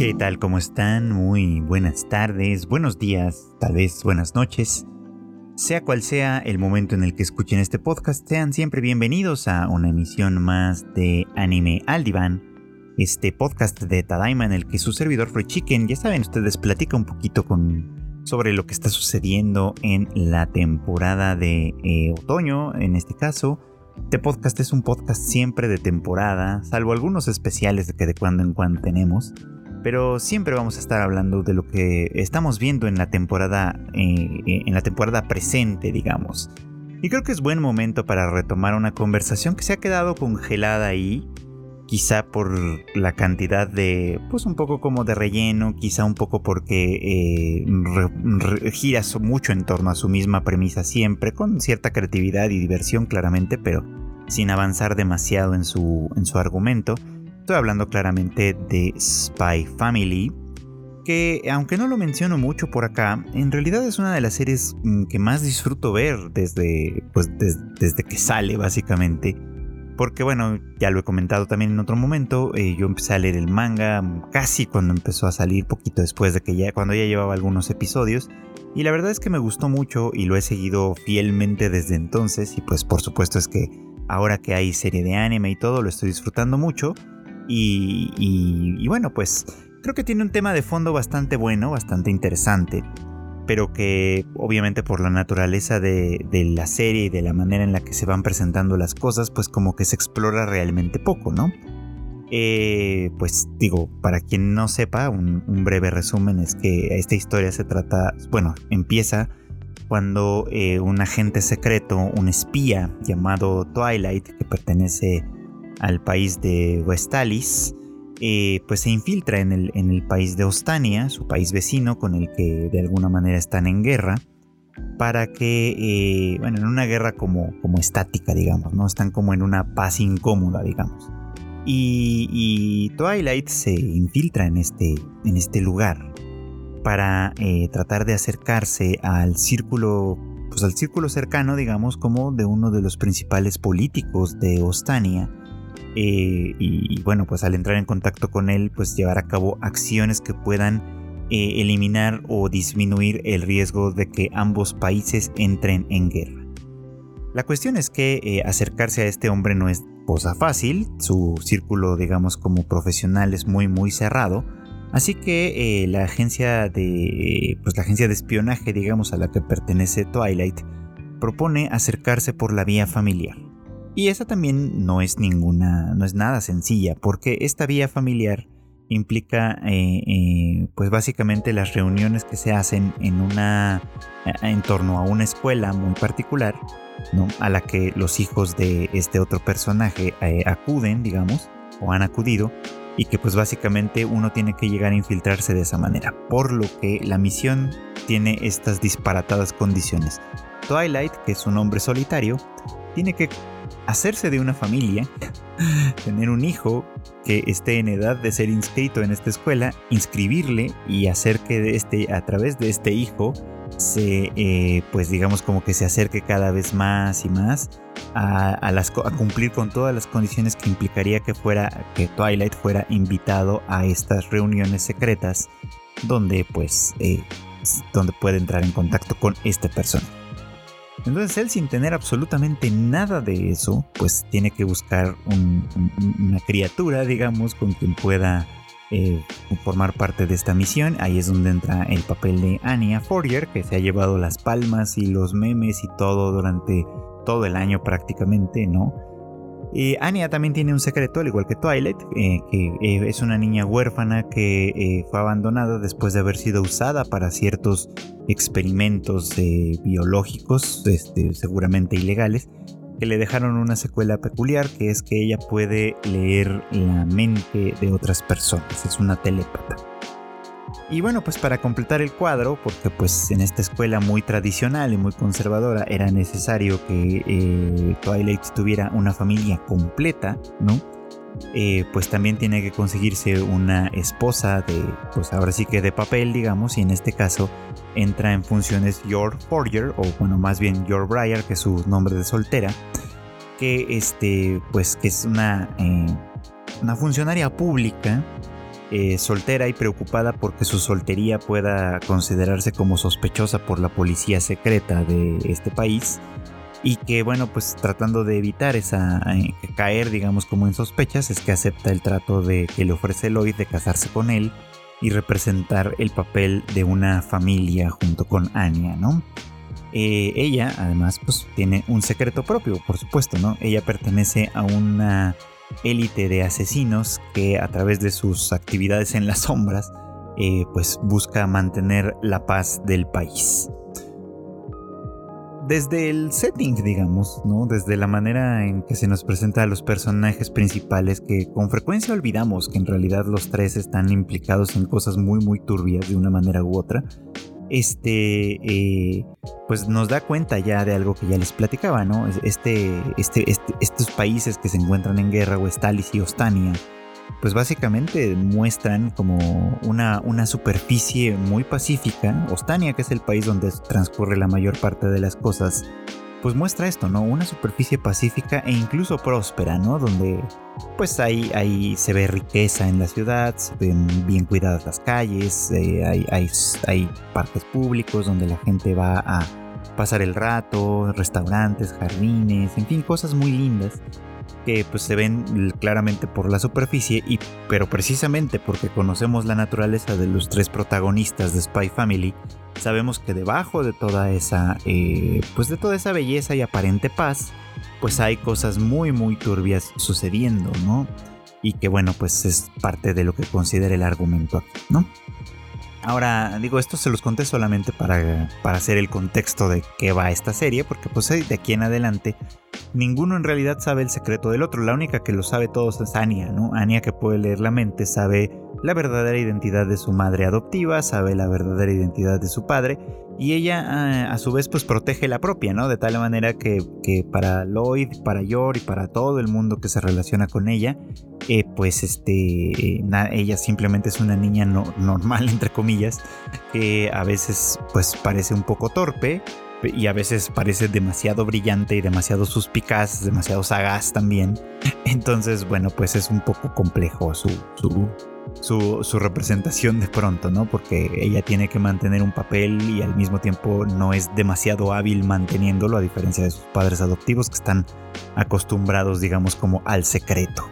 ¿Qué tal? ¿Cómo están? Muy buenas tardes, buenos días, tal vez buenas noches. Sea cual sea el momento en el que escuchen este podcast, sean siempre bienvenidos a una emisión más de Anime al Diván, este podcast de Tadaima en el que su servidor Free Chicken, ya saben, ustedes platica un poquito con, sobre lo que está sucediendo en la temporada de eh, otoño, en este caso. Este podcast es un podcast siempre de temporada, salvo algunos especiales que de cuando en cuando tenemos pero siempre vamos a estar hablando de lo que estamos viendo en la temporada, eh, en la temporada presente, digamos. Y creo que es buen momento para retomar una conversación que se ha quedado congelada ahí, quizá por la cantidad de, pues un poco como de relleno, quizá un poco porque eh, gira mucho en torno a su misma premisa siempre, con cierta creatividad y diversión claramente, pero sin avanzar demasiado en su, en su argumento. Estoy hablando claramente de Spy Family, que aunque no lo menciono mucho por acá, en realidad es una de las series mm, que más disfruto ver desde, pues, desde que sale básicamente. Porque bueno, ya lo he comentado también en otro momento, eh, yo empecé a leer el manga casi cuando empezó a salir, poquito después de que ya, cuando ya llevaba algunos episodios. Y la verdad es que me gustó mucho y lo he seguido fielmente desde entonces. Y pues por supuesto es que ahora que hay serie de anime y todo, lo estoy disfrutando mucho. Y, bueno, pues creo que tiene un tema de fondo bastante bueno, bastante interesante, pero que obviamente por la naturaleza de, la serie y de la manera en la que se van presentando las cosas, pues como que se explora realmente poco, ¿no? Eh, pues digo, para quien no sepa, un, breve resumen es que esta historia se trata, bueno, empieza cuando eh, un agente secreto, un espía llamado Twilight, que pertenece al país de Westalis, eh, pues se infiltra en el, en el país de Ostania, su país vecino con el que de alguna manera están en guerra, para que, eh, bueno, en una guerra como, como estática, digamos, ¿no? Están como en una paz incómoda, digamos. Y, Twilight se infiltra en este, en este lugar para eh, tratar de acercarse al círculo, pues al círculo cercano, digamos, como de uno de los principales políticos de Ostania, eh, y, bueno, pues al entrar en contacto con él, pues llevar a cabo acciones que puedan eh, eliminar o disminuir el riesgo de que ambos países entren en guerra. La cuestión es que eh, acercarse a este hombre no es cosa fácil, su círculo digamos como profesional es muy muy cerrado, así que la agencia de pues la agencia de espionaje digamos a la que pertenece Twilight propone acercarse por la vía familiar. Y esa también no es ninguna, no es nada sencilla, porque esta vía familiar implica, eh, eh, pues básicamente las reuniones que se hacen en una, eh, en torno a una escuela muy particular, ¿no? A la que los hijos de este otro personaje acuden, digamos, o han acudido, y que pues básicamente uno tiene que llegar a infiltrarse de esa manera, por lo que la misión tiene estas disparatadas condiciones. Twilight, que es un hombre solitario, tiene que hacerse de una familia, tener un hijo que esté en edad de ser inscrito en esta escuela, inscribirle y hacer que de este, a través de este hijo se, eh, pues digamos como que se acerque cada vez más y más a, las, a cumplir con todas las condiciones que implicaría que fuera, que Twilight fuera invitado a estas reuniones secretas donde pues, eh, donde puede entrar en contacto con esta persona. Entonces él sin tener absolutamente nada de eso, pues tiene que buscar una criatura, digamos, con quien pueda eh, formar parte de esta misión. Ahí es donde entra el papel de Anya Fourier, que se ha llevado las palmas y los memes y todo durante todo el año prácticamente, ¿no? Eh, Anya también tiene un secreto, al igual que Twilight, eh, que eh, es una niña huérfana que fue abandonada después de haber sido usada para ciertos experimentos biológicos, este, seguramente ilegales, que le dejaron una secuela peculiar, que es que ella puede leer la mente de otras personas, es una telépata. Y bueno, pues para completar el cuadro, porque pues en esta escuela muy tradicional y muy conservadora era necesario que eh, Twilight tuviera una familia completa, ¿no? Eh, pues también tiene que conseguirse una esposa de, pues ahora sí que de papel, digamos, y en este caso entra en funciones Your Forger, o bueno, más bien Your Briar, que es su nombre de soltera, que este, pues que es una, eh, una funcionaria pública eh, soltera y preocupada porque su soltería pueda considerarse como sospechosa por la policía secreta de este país y que bueno pues tratando de evitar esa eh, caer digamos como en sospechas es que acepta el trato de que le ofrece Lloyd de casarse con él y representar el papel de una familia junto con Anya, ¿no? Eh, ella además pues tiene un secreto propio, por supuesto, ¿no? Ella pertenece a una élite de asesinos que a través de sus actividades en las sombras eh, pues busca mantener la paz del país desde el setting, digamos, ¿no? Desde la manera en que se nos presenta a los personajes principales que con frecuencia olvidamos que en realidad los tres están implicados en cosas muy muy turbias de una manera u otra. Este, eh, pues nos da cuenta ya de algo que ya les platicaba, ¿no? Este, este, este estos países que se encuentran en guerra, Westalis y Ostania, pues básicamente muestran como una, una superficie muy pacífica. Ostania, que es el país donde transcurre la mayor parte de las cosas, pues muestra esto, ¿no? Una superficie pacífica e incluso próspera, ¿no? Donde pues ahí, ahí se ve riqueza en la ciudad, bien cuidadas las calles, eh, hay, hay, hay parques públicos donde la gente va a pasar el rato, restaurantes, jardines, en fin, cosas muy lindas que pues se ven claramente por la superficie y pero precisamente porque conocemos la naturaleza de los tres protagonistas de Spy Family sabemos que debajo de toda esa eh, pues de toda esa belleza y aparente paz pues hay cosas muy muy turbias sucediendo no y que bueno pues es parte de lo que considera el argumento aquí no Ahora, digo, esto se los conté solamente para, para hacer el contexto de qué va esta serie, porque pues de aquí en adelante ninguno en realidad sabe el secreto del otro. La única que lo sabe todos es Anya, ¿no? Anya que puede leer la mente, sabe la verdadera identidad de su madre adoptiva, sabe la verdadera identidad de su padre y ella ah, a, su vez pues protege la propia, ¿no? De tal manera que, para Lloyd, para Yor y para todo el mundo que se relaciona con ella, eh, pues este, ella simplemente es una niña normal entre comillas, que a veces pues parece un poco torpe, y a veces parece demasiado brillante y demasiado suspicaz, demasiado sagaz también. Entonces, bueno, pues es un poco complejo su, su, su, representación de pronto, ¿no? Porque ella tiene que mantener un papel y al mismo tiempo no es demasiado hábil manteniéndolo, a diferencia de sus padres adoptivos que están acostumbrados, digamos, como al secreto.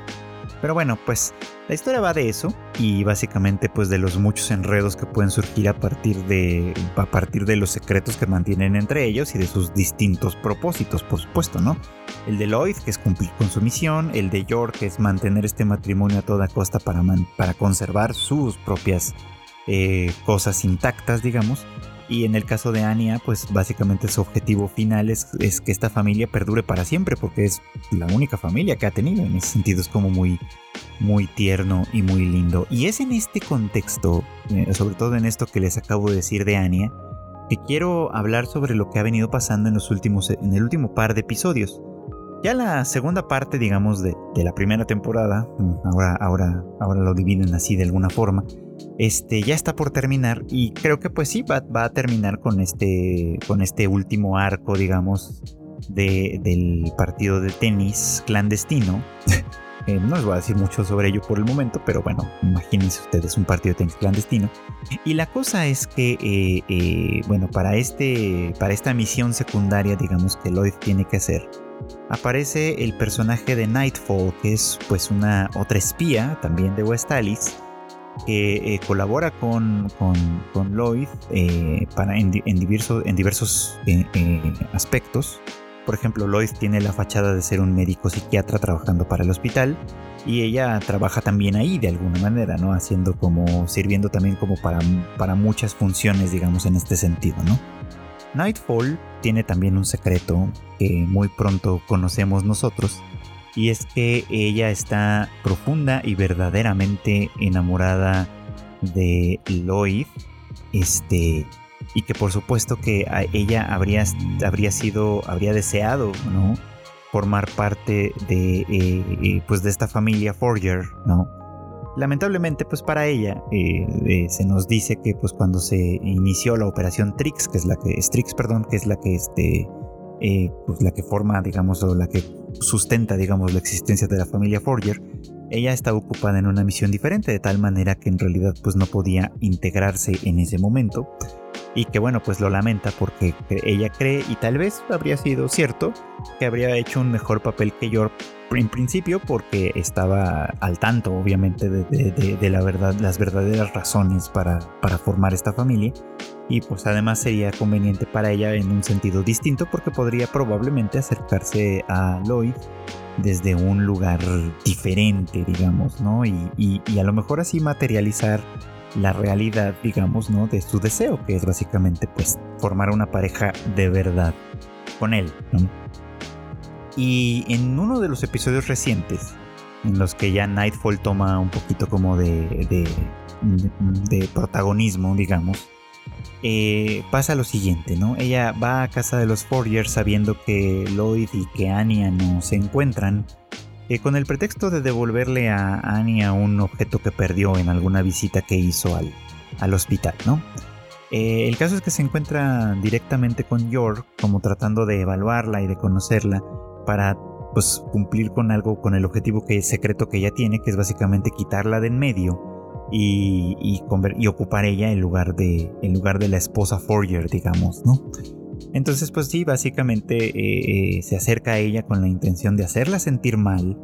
Pero bueno, pues la historia va de eso y básicamente pues de los muchos enredos que pueden surgir a partir de a partir de los secretos que mantienen entre ellos y de sus distintos propósitos, por supuesto, ¿no? El de Lloyd, que es cumplir con su misión, el de York, que es mantener este matrimonio a toda costa para, para conservar sus propias eh, cosas intactas, digamos, y en el caso de Anya, pues básicamente su objetivo final es, que esta familia perdure para siempre, porque es la única familia que ha tenido. En ese sentido es como muy, muy tierno y muy lindo. Y es en este contexto, eh, sobre todo en esto que les acabo de decir de Anya, que quiero hablar sobre lo que ha venido pasando en los últimos, en el último par de episodios. Ya la segunda parte, digamos, de, de la primera temporada, mm, ahora, ahora, ahora lo dividen así de alguna forma este, ya está por terminar y creo que pues sí, va, a terminar con este, con este último arco, digamos, del partido de tenis clandestino. Eh, no les voy a decir mucho sobre ello por el momento, pero bueno, imagínense ustedes un partido de tenis clandestino. Y la cosa es que, eh, eh, bueno, para, este, para esta misión secundaria, digamos, que Lloyd tiene que hacer, aparece el personaje de Nightfall, que es pues una otra espía, también de West Alice, que eh, colabora con, con, Lloyd eh, para en, diversos, en diversos eh, aspectos. Por ejemplo, Lloyd tiene la fachada de ser un médico psiquiatra trabajando para el hospital y ella trabaja también ahí de alguna manera, ¿no? Haciendo como, sirviendo también como para, para muchas funciones, digamos, en este sentido, ¿no? Nightfall tiene también un secreto que muy pronto conocemos nosotros y es que ella está profunda y verdaderamente enamorada de Lloyd, este, y que por supuesto que ella habría, habría sido, habría deseado, ¿no? Formar parte de, eh, eh, pues de esta familia Forger, ¿no? Lamentablemente, pues para ella eh, se nos dice que pues cuando se inició la operación Trix, que es la que Strix, perdón, que es la que este pues la que forma, digamos, o la que sustenta, digamos, la existencia de la familia Forger, ella estaba ocupada en una misión diferente, de tal manera que en realidad pues no podía integrarse en ese momento. Y que bueno, pues lo lamenta porque ella cree, y tal vez habría sido cierto, que habría hecho un mejor papel que York en principio porque estaba al tanto obviamente de, la verdad, las verdaderas razones para, para formar esta familia y pues además sería conveniente para ella en un sentido distinto porque podría probablemente acercarse a Lloyd desde un lugar diferente, digamos, ¿no? Y, a lo mejor así materializar la realidad, digamos, ¿no? De su deseo, que es básicamente, pues, formar una pareja de verdad con él, Y en uno de los episodios recientes, en los que ya Nightfall toma un poquito como de, de, protagonismo, digamos, eh, pasa lo siguiente, ¿no? Ella va a casa de los Fourier sabiendo que Lloyd y que Anya no se encuentran, eh, con el pretexto de devolverle a Anya un objeto que perdió en alguna visita que hizo al, al hospital, ¿no? Eh, el caso es que se encuentra directamente con York, como tratando de evaluarla y de conocerla para pues cumplir con algo, con el objetivo que secreto que ella tiene, que es básicamente quitarla de en medio y, y, ocupar ella en lugar, de, lugar de la esposa Forger, digamos, ¿no? Entonces, pues sí, básicamente eh, eh, se acerca a ella con la intención de hacerla sentir mal,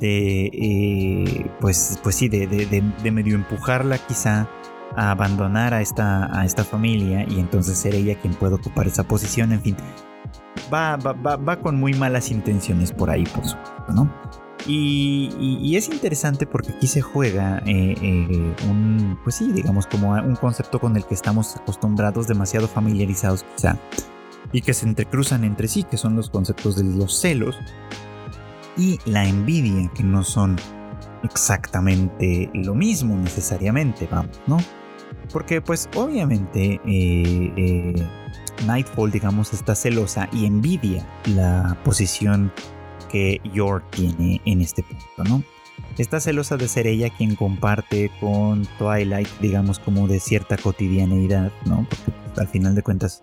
de, eh, pues, pues sí, de, de, medio empujarla quizá a abandonar a esta, a esta familia y entonces ser ella quien pueda ocupar esa posición, en fin. Va, va, va, va con muy malas intenciones por ahí, por supuesto, ¿no? Y, es interesante porque aquí se juega eh, eh, un, pues sí, digamos como un concepto con el que estamos acostumbrados, demasiado familiarizados quizá, y que se entrecruzan entre sí, que son los conceptos de los celos y la envidia, que no son exactamente lo mismo necesariamente, vamos, ¿no? Porque pues obviamente eh, Nightfall, digamos, está celosa y envidia la posición que York tiene en este punto, ¿no? Está celosa de ser ella quien comparte con Twilight, digamos, como de cierta cotidianeidad, ¿no? Porque pues, al final de cuentas,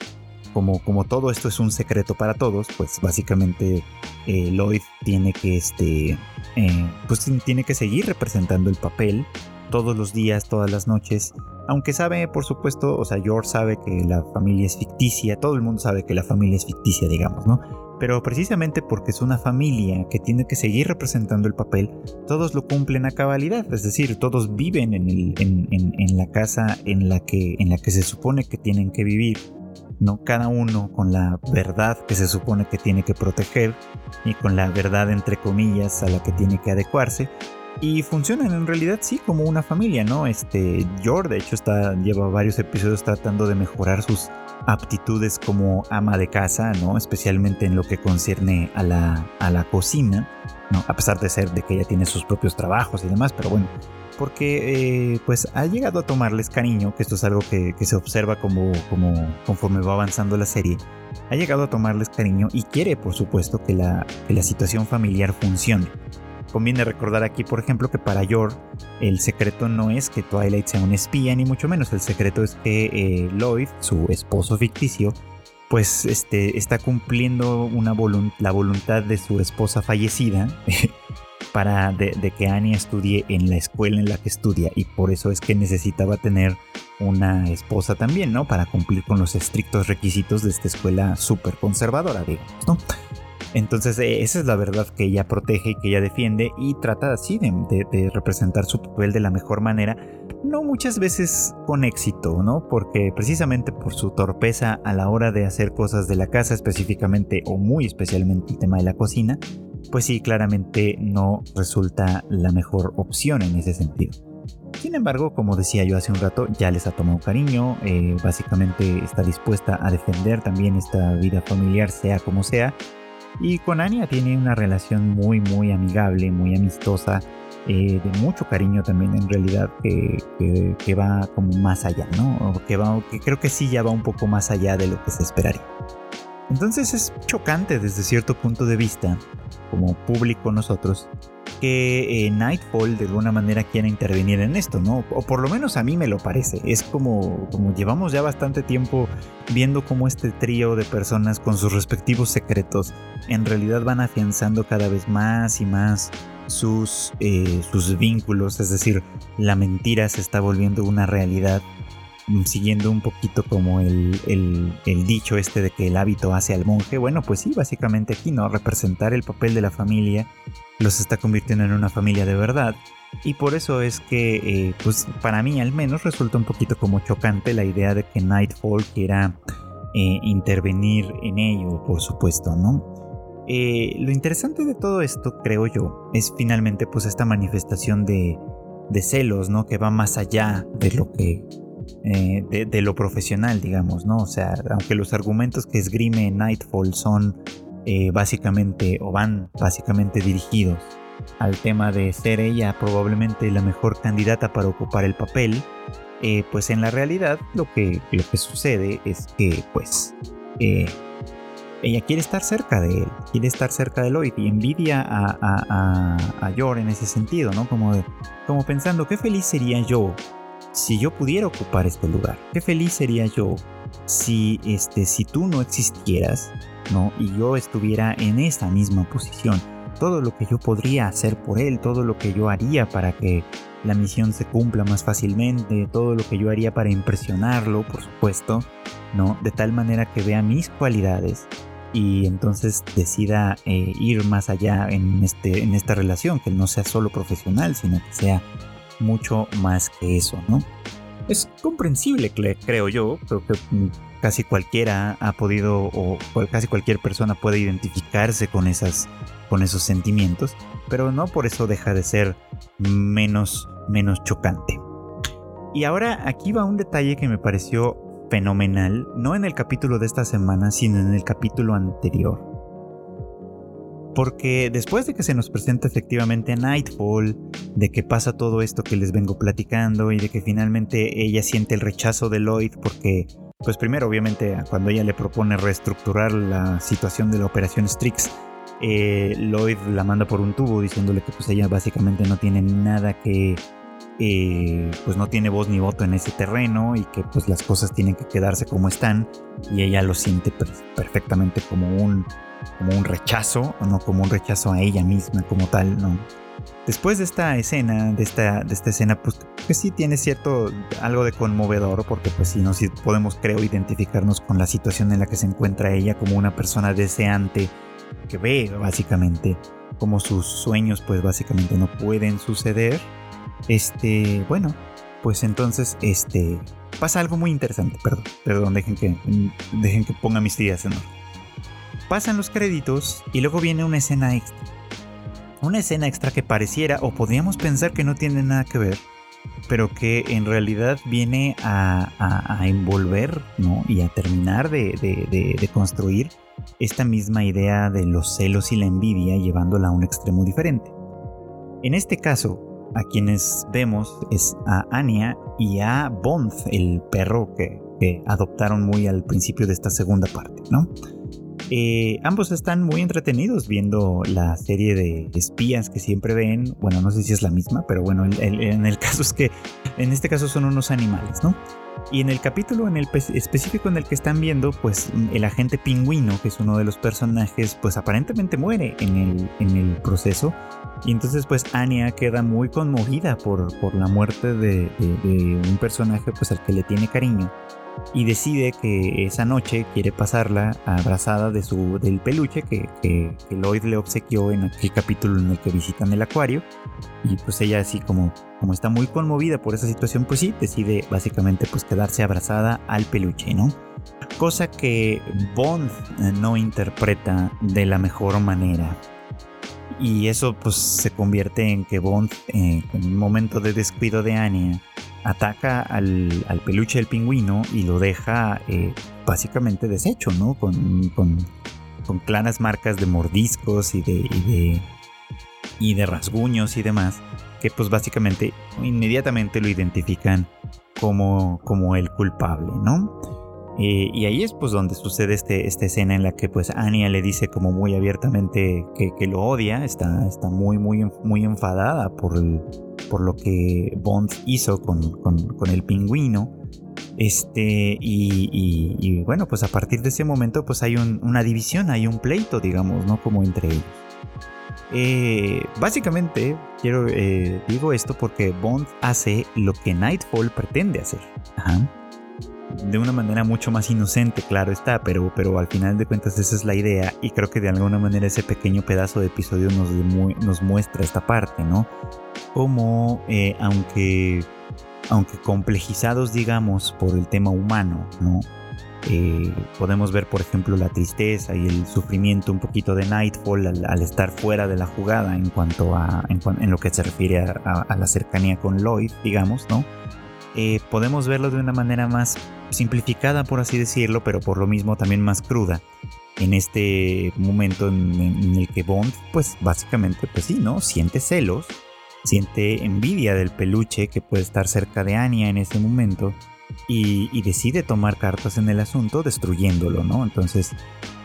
como, como todo esto es un secreto para todos, pues básicamente eh, Lloyd tiene que, este, eh, pues tiene que seguir representando el papel todos los días, todas las noches. Aunque sabe, por supuesto, o sea, George sabe que la familia es ficticia, todo el mundo sabe que la familia es ficticia, digamos, ¿no? pero precisamente porque es una familia que tiene que seguir representando el papel, todos lo cumplen a cabalidad, es decir, todos viven en, la casa en la, que, en la que se supone que tienen que vivir, ¿no? Cada uno con la verdad que se supone que tiene que proteger y con la verdad entre comillas a la que tiene que adecuarse. Y funcionan en realidad sí como una familia, ¿no? Este, George de hecho está, lleva varios episodios tratando de mejorar sus aptitudes como ama de casa, ¿no? Especialmente en lo que concierne a la, a la cocina, ¿no? A pesar de ser de que ella tiene sus propios trabajos y demás, pero bueno, porque eh, pues ha llegado a tomarles cariño, que esto es algo que, se observa como, como conforme va avanzando la serie, ha llegado a tomarles cariño y quiere por supuesto que la, que la situación familiar funcione. Conviene recordar aquí, por ejemplo, que para Yor el secreto no es que Twilight sea un espía, ni mucho menos. El secreto es que eh, Lloyd, su esposo ficticio, pues este, está cumpliendo una la voluntad de su esposa fallecida para de, que Annie estudie en la escuela en la que estudia y por eso es que necesitaba tener una esposa también, ¿no? Para cumplir con los estrictos requisitos de esta escuela súper conservadora, digamos, ¿no? Entonces eh, esa es la verdad que ella protege y que ella defiende y trata así de, representar su papel de la mejor manera, no muchas veces con éxito, ¿no? Porque precisamente por su torpeza a la hora de hacer cosas de la casa específicamente o muy especialmente el tema de la cocina, pues sí, claramente no resulta la mejor opción en ese sentido. Sin embargo, como decía yo hace un rato, ya les ha tomado cariño, eh, básicamente está dispuesta a defender también esta vida familiar, sea como sea, y con Anya tiene una relación muy, muy amigable, muy amistosa, eh, de mucho cariño también en realidad, que, que, va como más allá, ¿no? que, va, que creo que sí ya va un poco más allá de lo que se esperaría. Entonces es chocante desde cierto punto de vista, como público nosotros, que eh, Nightfall de alguna manera quiera intervenir en esto, ¿no? O por lo menos a mí me lo parece. Es como, como llevamos ya bastante tiempo viendo cómo este trío de personas con sus respectivos secretos en realidad van afianzando cada vez más y más sus, eh, sus vínculos, es decir, la mentira se está volviendo una realidad, mm, siguiendo un poquito como el, el, dicho este de que el hábito hace al monje. Bueno, pues sí, básicamente aquí, ¿no? Representar el papel de la familia los está convirtiendo en una familia de verdad. Y por eso es que, eh, pues para mí al menos resulta un poquito como chocante la idea de que Nightfall quiera eh, intervenir en ello, por supuesto, ¿no? Eh, lo interesante de todo esto, creo yo, es finalmente pues esta manifestación de, celos, ¿no? Que va más allá de lo que... De, lo profesional, digamos, ¿no? O sea, aunque los argumentos que esgrime Nightfall son eh, básicamente, o van básicamente dirigidos al tema de ser ella probablemente la mejor candidata para ocupar el papel, pues en la realidad lo que, lo que sucede es que, pues, ella quiere estar cerca de él, quiere estar cerca de Lloyd y envidia a, a, a, en ese sentido, ¿no? Como, como pensando, qué feliz sería yo si yo pudiera ocupar este lugar, qué feliz sería yo si, este, si tú no existieras, ¿no? Y yo estuviera en esta misma posición. Todo lo que yo podría hacer por él, todo lo que yo haría para que la misión se cumpla más fácilmente, todo lo que yo haría para impresionarlo, por supuesto, ¿no? De tal manera que vea mis cualidades y entonces decida eh, ir más allá en, este, en esta relación, que no sea solo profesional, sino que sea mucho más que eso, ¿no? Es comprensible, creo yo, creo que casi cualquiera ha podido, o casi cualquier persona puede identificarse con, esas, con esos sentimientos, pero no por eso deja de ser menos, menos chocante. Y ahora aquí va un detalle que me pareció fenomenal, no en el capítulo de esta semana, sino en el capítulo anterior. Porque después de que se nos presenta efectivamente Nightfall, de que pasa todo esto que les vengo platicando y de que finalmente ella siente el rechazo de Lloyd porque, pues primero obviamente cuando ella le propone reestructurar la situación de la operación Strix, eh, Lloyd la manda por un tubo diciéndole que pues ella básicamente no tiene nada que eh, pues no tiene voz ni voto en ese terreno y que pues las cosas tienen que quedarse como están y ella lo siente perfectamente como un, como un rechazo, no como un rechazo a ella misma como tal, ¿no? Después de esta escena, de esta, de esta escena, pues que sí tiene cierto algo de conmovedor, porque pues sí, no, sí podemos creo identificarnos con la situación en la que se encuentra ella como una persona deseante que ve básicamente como sus sueños pues básicamente no pueden suceder este, bueno, pues entonces, este, pasa algo muy interesante, perdón, perdón, dejen que, dejen que ponga mis ideas en orden. Pasan los créditos y luego viene una escena extra. Una escena extra que pareciera o podríamos pensar que no tiene nada que ver, pero que en realidad viene a, envolver ¿no? y a terminar de, de, construir esta misma idea de los celos y la envidia llevándola a un extremo diferente. En este caso, a quienes vemos es a Anya y a Bond, el perro que, adoptaron muy al principio de esta segunda parte, ¿no? Eh, ambos están muy entretenidos viendo la serie de espías que siempre ven. Bueno, no sé si es la misma, pero bueno, en el caso es que en este caso son unos animales, ¿no? Y en el capítulo en el específico en el que están viendo, pues el agente pingüino, que es uno de los personajes, pues aparentemente muere en el, en el proceso. Y entonces pues Anya queda muy conmovida por, por la muerte de, un personaje pues al que le tiene cariño y decide que esa noche quiere pasarla abrazada de su, del peluche que, que, Lloyd le obsequió en aquel capítulo en el que visitan el acuario. Y pues ella así como, como está muy conmovida por esa situación, pues sí, decide básicamente pues quedarse abrazada al peluche, ¿no? Cosa que Bond eh, no interpreta de la mejor manera. Y eso pues se convierte en que Bond, eh, en un momento de descuido de Anya, ataca al, peluche del pingüino y lo deja eh, básicamente deshecho, ¿no? Con, con, claras marcas de mordiscos y de, y de, y de rasguños y demás, que pues básicamente inmediatamente lo identifican como, como el culpable, ¿no? Eh, y ahí es pues donde sucede este, esta escena en la que pues Anya le dice como muy abiertamente que, lo odia, está, está muy, muy, muy enfadada por, por lo que Bond hizo con, el pingüino. Este, y, bueno, pues a partir de ese momento pues hay una división, hay un pleito, digamos, ¿no? Como entre ellos. Eh, básicamente, quiero eh, digo esto porque Bond hace lo que Nightfall pretende hacer. De una manera mucho más inocente, claro está, pero, pero al final de cuentas esa es la idea y creo que de alguna manera ese pequeño pedazo de episodio nos muestra esta parte, ¿no? Como eh, aunque, aunque complejizados digamos por el tema humano, ¿no? Eh, podemos ver, por ejemplo, la tristeza y el sufrimiento un poquito de Nightfall al, estar fuera de la jugada en cuanto a en, lo que se refiere a, la cercanía con Lloyd, digamos, ¿no? Eh, podemos verlo de una manera más simplificada, por así decirlo, pero por lo mismo también más cruda. En este momento en, el que Bond, pues básicamente, pues sí, ¿no? Siente celos, siente envidia del peluche que puede estar cerca de Anya en ese momento y, decide tomar cartas en el asunto destruyéndolo, ¿no? Entonces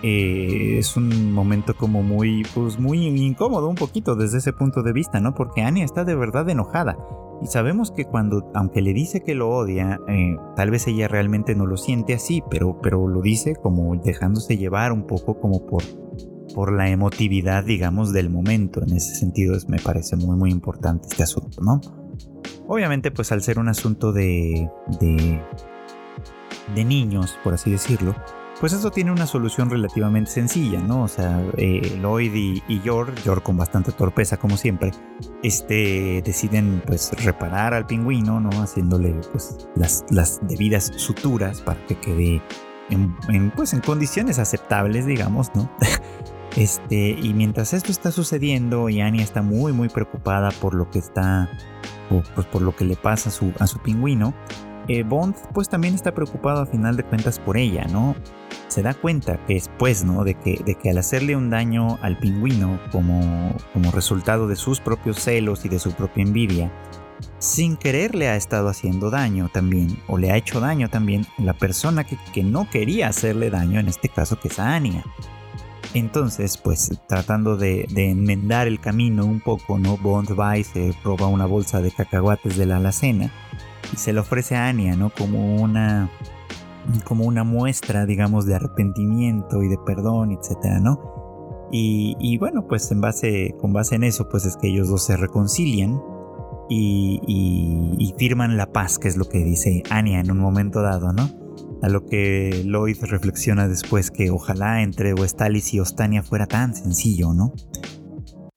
eh, es un momento como muy, pues muy incómodo un poquito desde ese punto de vista, ¿no? Porque Anya está de verdad enojada y sabemos que cuando, aunque le dice que lo odia, eh, tal vez ella realmente no lo siente así, pero, pero lo dice como dejándose llevar un poco como por, por la emotividad, digamos, del momento. En ese sentido me parece muy, muy importante este asunto, ¿no? Obviamente, pues al ser un asunto de, de, de niños, por así decirlo, pues eso tiene una solución relativamente sencilla, ¿no? O sea, eh, Lloyd y, y Yor, Yor con bastante torpeza como siempre, este, deciden pues reparar al pingüino, ¿no? Haciéndole pues las, las debidas suturas para que quede en, pues, en condiciones aceptables, digamos, ¿no? Este, y mientras esto está sucediendo y Anya está muy muy preocupada por lo que está pues por lo que le pasa a su, a su pingüino, eh, Bond pues también está preocupado a final de cuentas por ella, ¿no? Se da cuenta que después, ¿no? De que, de que al hacerle un daño al pingüino como, como resultado de sus propios celos y de su propia envidia, sin querer le ha estado haciendo daño también, o le ha hecho daño también la persona que, que no quería hacerle daño, en este caso que es Anya. Entonces, pues tratando de, enmendar el camino un poco, ¿no? Bond va y se roba una bolsa de cacahuates de la alacena y se le ofrece a Anya, ¿no? Como una, como una muestra, digamos, de arrepentimiento y de perdón, etcétera, ¿no? Y, bueno, pues en base, con base en eso, pues es que ellos dos se reconcilian y, y firman la paz, que es lo que dice Anya en un momento dado, ¿no? A lo que Lloyd reflexiona después que ojalá entre Westalis y Ostania fuera tan sencillo, ¿no?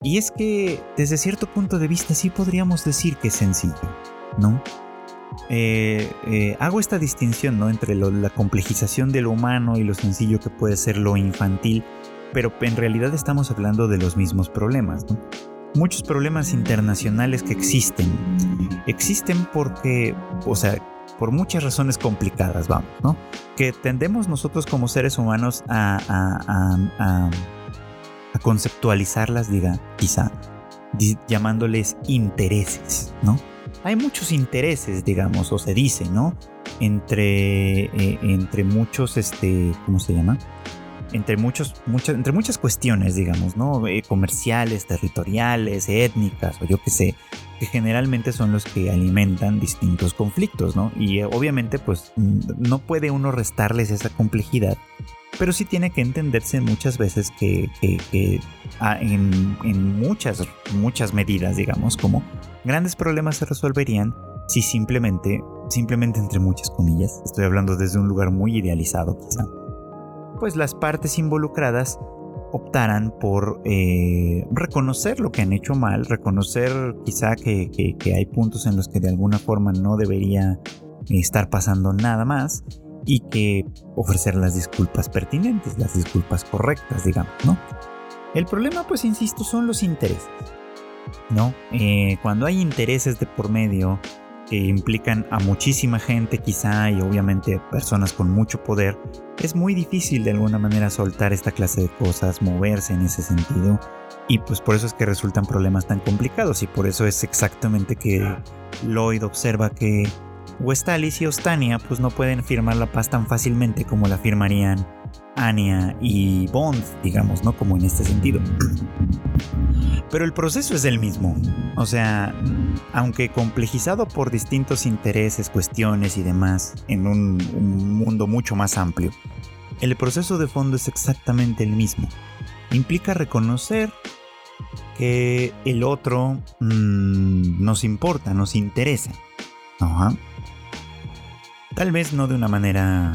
Y es que desde cierto punto de vista sí podríamos decir que es sencillo, ¿no? Eh, eh, hago esta distinción ¿no? entre la complejización de lo humano y lo sencillo que puede ser lo infantil, pero en realidad estamos hablando de los mismos problemas. ¿no? Muchos problemas internacionales que existen, existen porque, o sea, por muchas razones complicadas, vamos, ¿no? Que tendemos nosotros como seres humanos a, conceptualizarlas, diga, quizá, llamándoles intereses, ¿no? Hay muchos intereses, digamos, o se dice, ¿no? Entre, eh, entre muchos, este, ¿cómo se llama? Entre, muchos, muchas, entre muchas cuestiones, digamos, ¿no? Eh, comerciales, territoriales, étnicas, o yo qué sé, que generalmente son los que alimentan distintos conflictos, ¿no? Y eh, obviamente pues no puede uno restarles esa complejidad, pero sí tiene que entenderse muchas veces que, ah, en, muchas, muchas medidas, digamos, como grandes problemas se resolverían si simplemente, simplemente entre muchas comillas, estoy hablando desde un lugar muy idealizado quizá, pues las partes involucradas optaran por eh, reconocer lo que han hecho mal, reconocer quizá que, hay puntos en los que de alguna forma no debería estar pasando nada más y que ofrecer las disculpas pertinentes, las disculpas correctas, digamos, ¿no? El problema, pues insisto, son los intereses, ¿no? Eh, cuando hay intereses de por medio, que implican a muchísima gente quizá y obviamente personas con mucho poder, es muy difícil de alguna manera soltar esta clase de cosas, moverse en ese sentido y pues por eso es que resultan problemas tan complicados y por eso es exactamente que Lloyd observa que Westalis y Ostania pues no pueden firmar la paz tan fácilmente como la firmarían Anya y Bond, digamos, ¿no? Como en este sentido. Pero el proceso es el mismo. O sea, aunque complejizado por distintos intereses, cuestiones y demás en un, mundo mucho más amplio, el proceso de fondo es exactamente el mismo. Implica reconocer que el otro mm, nos importa, nos interesa. Tal vez no de una manera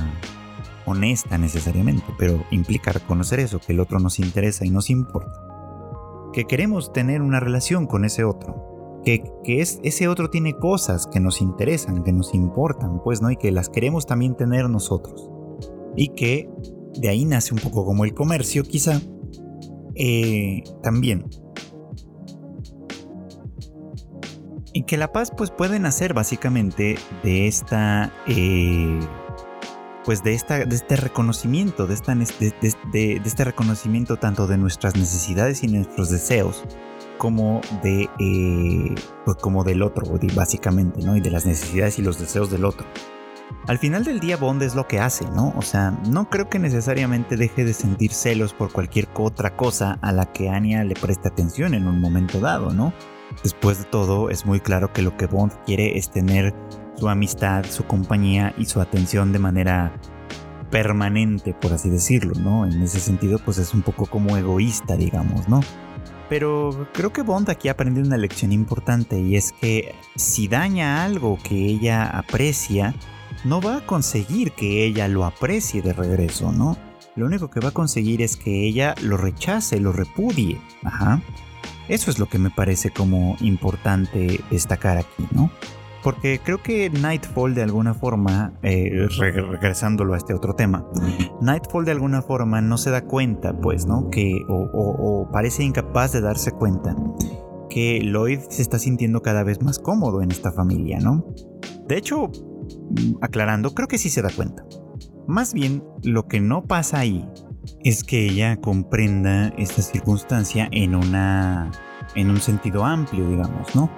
honesta necesariamente, pero implica reconocer eso, que el otro nos interesa y nos importa. Que queremos tener una relación con ese otro. Que, es, ese otro tiene cosas que nos interesan, que nos importan, pues, ¿no? Y que las queremos también tener nosotros. Y que de ahí nace un poco como el comercio, quizá. Eh, también. Y que la paz, pues, puede nacer básicamente de esta. Eh, pues de, esta, de este reconocimiento, de, esta, de, este reconocimiento tanto de nuestras necesidades y nuestros deseos, como de eh, pues como del otro, básicamente, ¿no? Y de las necesidades y los deseos del otro. Al final del día Bond es lo que hace, ¿no? O sea, no creo que necesariamente deje de sentir celos por cualquier otra cosa a la que Anya le preste atención en un momento dado, ¿no? Después de todo, es muy claro que lo que Bond quiere es tener su amistad, su compañía y su atención de manera permanente, por así decirlo, ¿no? En ese sentido, pues es un poco como egoísta, digamos, ¿no? Pero creo que Bond aquí aprende una lección importante y es que si daña algo que ella aprecia, no va a conseguir que ella lo aprecie de regreso, ¿no? Lo único que va a conseguir es que ella lo rechace, lo repudie. Ajá. Eso es lo que me parece como importante destacar aquí, ¿no? Porque creo que Nightfall de alguna forma, eh, regresándolo a este otro tema, Nightfall de alguna forma no se da cuenta, pues, ¿no? Que, o, parece incapaz de darse cuenta que Lloyd se está sintiendo cada vez más cómodo en esta familia, ¿no? De hecho, mm, aclarando, creo que sí se da cuenta. Más bien, lo que no pasa ahí es que ella comprenda esta circunstancia en una en un sentido amplio, digamos, ¿no?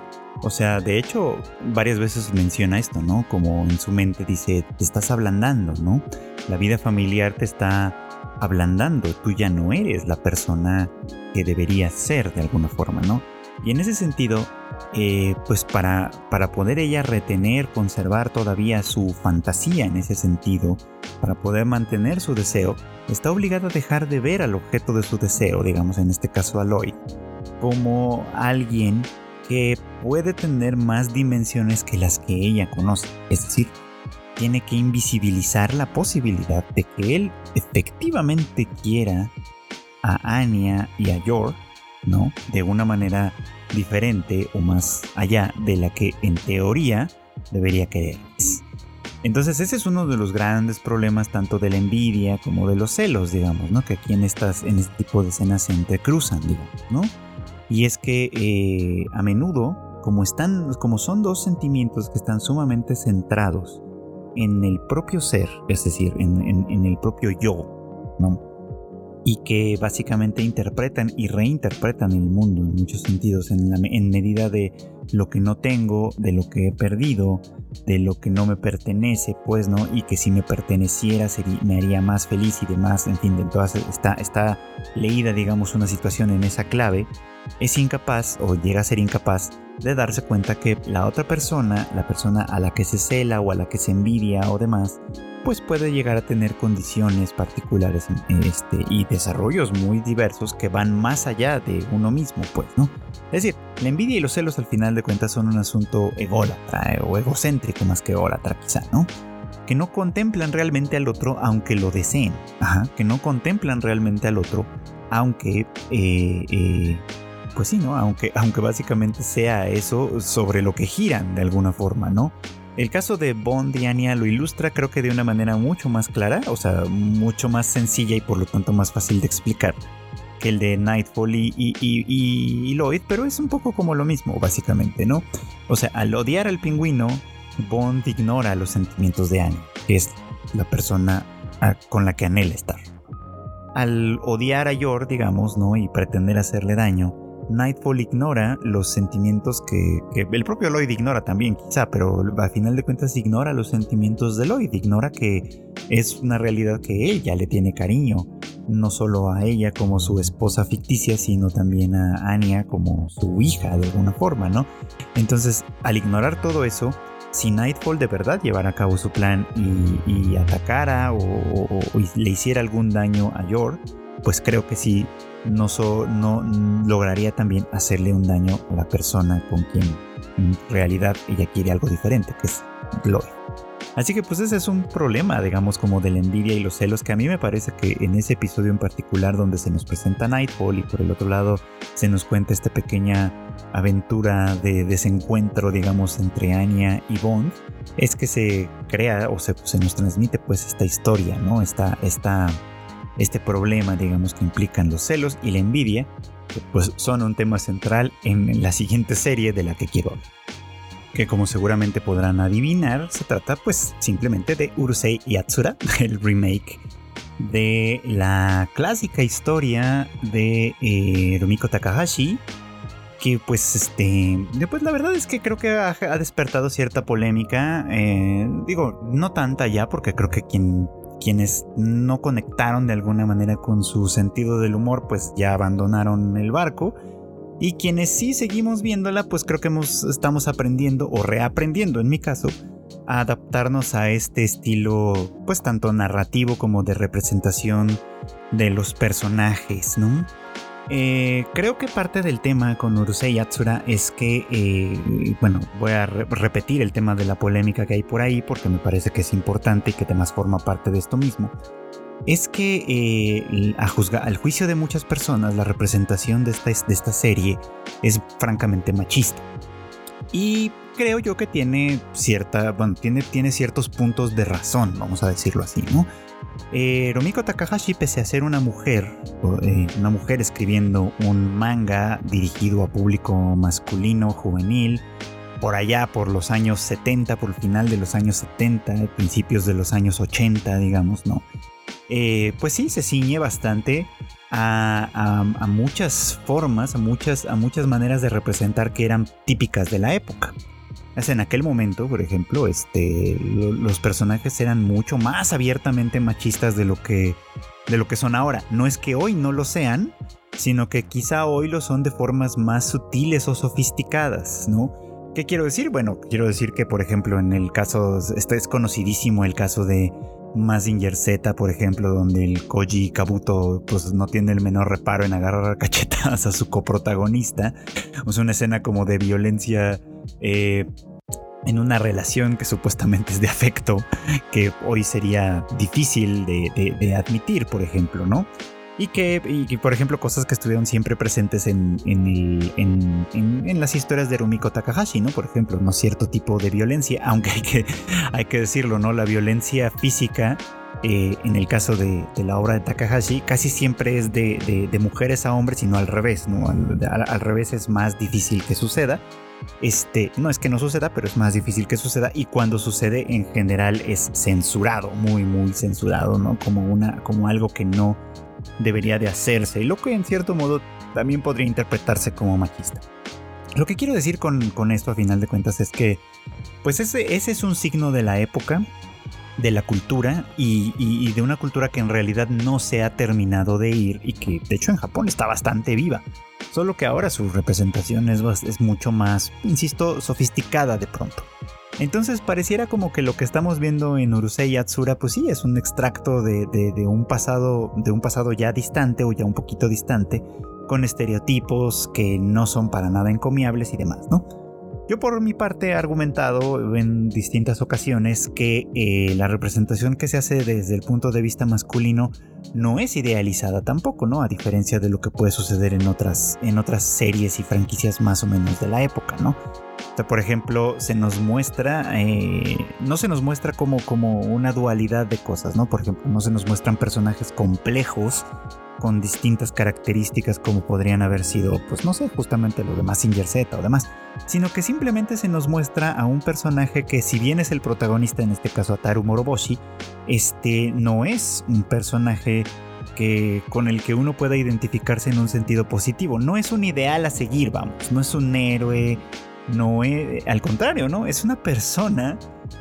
O sea, de hecho, varias veces menciona esto, ¿no? Como en su mente dice, te estás ablandando, ¿no? La vida familiar te está ablandando, tú ya no eres la persona que deberías ser de alguna forma, ¿no? Y en ese sentido, eh, pues para, para poder ella retener, conservar todavía su fantasía en ese sentido, para poder mantener su deseo, está obligada a dejar de ver al objeto de su deseo, digamos en este caso a Lloyd, como alguien que puede tener más dimensiones que las que ella conoce. Es decir, tiene que invisibilizar la posibilidad de que él efectivamente quiera a Anya y a Yor, ¿no? De una manera diferente o más allá de la que en teoría debería quererles. Entonces ese es uno de los grandes problemas tanto de la envidia como de los celos, digamos, ¿no? Que aquí en estas, en este tipo de escenas se entrecruzan, digamos, ¿no? Y es que eh, a menudo, como, están, como son dos sentimientos que están sumamente centrados en el propio ser, es decir, en, el propio yo, ¿no? y que básicamente interpretan y reinterpretan el mundo en muchos sentidos, en, en, medida de lo que no tengo, de lo que he perdido, de lo que no me pertenece, pues, ¿no? Y que si me perteneciera sería, me haría más feliz y demás, en fin, de todas, está, está leída, digamos, una situación en esa clave es incapaz o llega a ser incapaz de darse cuenta que la otra persona, la persona a la que se cela o a la que se envidia o demás, pues puede llegar a tener condiciones particulares este, y desarrollos muy diversos que van más allá de uno mismo, pues, ¿no? Es decir, la envidia y los celos al final de cuentas son un asunto ególatra eh, o egocéntrico más que ególatra quizá, ¿no? Que no contemplan realmente al otro aunque lo deseen, que no contemplan realmente al otro aunque eh, eh, pues sí, ¿no? Aunque, aunque básicamente sea eso sobre lo que giran de alguna forma, ¿no? El caso de Bond y Anya lo ilustra creo que de una manera mucho más clara, o sea, mucho más sencilla y por lo tanto más fácil de explicar que el de Nightfall y, y, Lloyd, pero es un poco como lo mismo, básicamente, ¿no? O sea, al odiar al pingüino, Bond ignora los sentimientos de Anya, que es la persona con la que anhela estar. Al odiar a Yor, digamos, ¿no? Y pretender hacerle daño, Nightfall ignora los sentimientos que, el propio Lloyd ignora también, quizá, pero a final de cuentas ignora los sentimientos de Lloyd, ignora que es una realidad que él ya le tiene cariño, no solo a ella como su esposa ficticia, sino también a Anya como su hija de alguna forma, ¿no? Entonces, al ignorar todo eso, si Nightfall de verdad llevara a cabo su plan y, atacara o, le hiciera algún daño a Yor, pues creo que sí no, lograría también hacerle un daño a la persona con quien en realidad ella quiere algo diferente, que es Glory. Así que pues ese es un problema, digamos, como de la envidia y los celos, que a mí me parece que en ese episodio en particular donde se nos presenta Nightfall y por el otro lado se nos cuenta esta pequeña aventura de desencuentro, digamos, entre Anya y Bond, es que se crea o se, se nos transmite pues esta historia, ¿no? Esta, esta, este problema, digamos, que implican los celos y la envidia, pues son un tema central en la siguiente serie de la que quiero hablar que como seguramente podrán adivinar, se trata pues simplemente de Urusei Yatsura, el remake de la clásica historia de eh, Rumiko Takahashi, que pues este, después la verdad es que creo que ha, despertado cierta polémica, eh, digo, no tanta ya, porque creo que quien, quienes no conectaron de alguna manera con su sentido del humor, pues ya abandonaron el barco. Y quienes sí seguimos viéndola, pues creo que estamos aprendiendo o reaprendiendo, en mi caso, a adaptarnos a este estilo, pues tanto narrativo como de representación de los personajes, ¿no? Eh, creo que parte del tema con Urusei Yatsura es que, eh, bueno, voy a repetir el tema de la polémica que hay por ahí porque me parece que es importante y que además forma parte de esto mismo es que eh, a juzgar, al juicio de muchas personas la representación de esta, de esta serie es francamente machista. Y creo yo que tiene cierta, bueno, tiene, tiene ciertos puntos de razón, vamos a decirlo así, ¿no? Eh, Romiko Takahashi, pese a ser una mujer, eh, una mujer escribiendo un manga dirigido a público masculino, juvenil, por allá por los años 70, por el final de los años 70, principios de los años 80, digamos, ¿no? Eh, pues sí, se ciñe bastante a, muchas formas, a muchas, a muchas maneras de representar que eran típicas de la época. En aquel momento, por ejemplo, este, los personajes eran mucho más abiertamente machistas de lo, que, de lo que son ahora. No es que hoy no lo sean, sino que quizá hoy lo son de formas más sutiles o sofisticadas, ¿no? ¿Qué quiero decir? Bueno, quiero decir que, por ejemplo, en el caso, este es conocidísimo el caso de Mazinger Z, por ejemplo, donde el Koji Kabuto pues, no tiene el menor reparo en agarrar cachetadas a su coprotagonista. Es una escena como de violencia eh, en una relación que supuestamente es de afecto, que hoy sería difícil de admitir, por ejemplo, ¿no? Y que, por ejemplo, cosas que estuvieron siempre presentes en, en, las historias de Rumiko Takahashi, ¿no? Por ejemplo, ¿no? Cierto tipo de violencia, aunque hay que, hay que decirlo, ¿no? La violencia física, eh, en el caso de, la obra de Takahashi, casi siempre es de, mujeres a hombres y no al revés, ¿no? Al, revés es más difícil que suceda. Este, no es que no suceda, pero es más difícil que suceda y cuando sucede en general es censurado, muy muy censurado, ¿no? Como una como algo que no debería de hacerse, lo que en cierto modo también podría interpretarse como machista. Lo que quiero decir con, esto a final de cuentas es que, pues ese es un signo de la época, de la cultura y, de una cultura que en realidad no se ha terminado de ir y que de hecho en Japón está bastante viva. Solo que ahora su representación es, mucho más, insisto, sofisticada de pronto. Entonces pareciera como que lo que estamos viendo en Urusei Yatsura, pues sí, es un extracto de, un pasado, de un pasado ya distante o ya un poquito distante, con estereotipos que no son para nada encomiables y demás, ¿no? Yo por mi parte he argumentado en distintas ocasiones que eh, la representación que se hace desde el punto de vista masculino no es idealizada tampoco, ¿no? A diferencia de lo que puede suceder en otras, en otras series y franquicias más o menos de la época, ¿no? por ejemplo, se nos muestra, eh, no se nos muestra como, como una dualidad de cosas, ¿no? Por ejemplo, no se nos muestran personajes complejos con distintas características como podrían haber sido, pues no sé, justamente lo de Massinger Z o demás, sino que simplemente se nos muestra a un personaje que si bien es el protagonista, en este caso Ataru Moroboshi, este no es un personaje que, con el que uno pueda identificarse en un sentido positivo, no es un ideal a seguir, vamos, no es un héroe, no es, al contrario, ¿no? Es una persona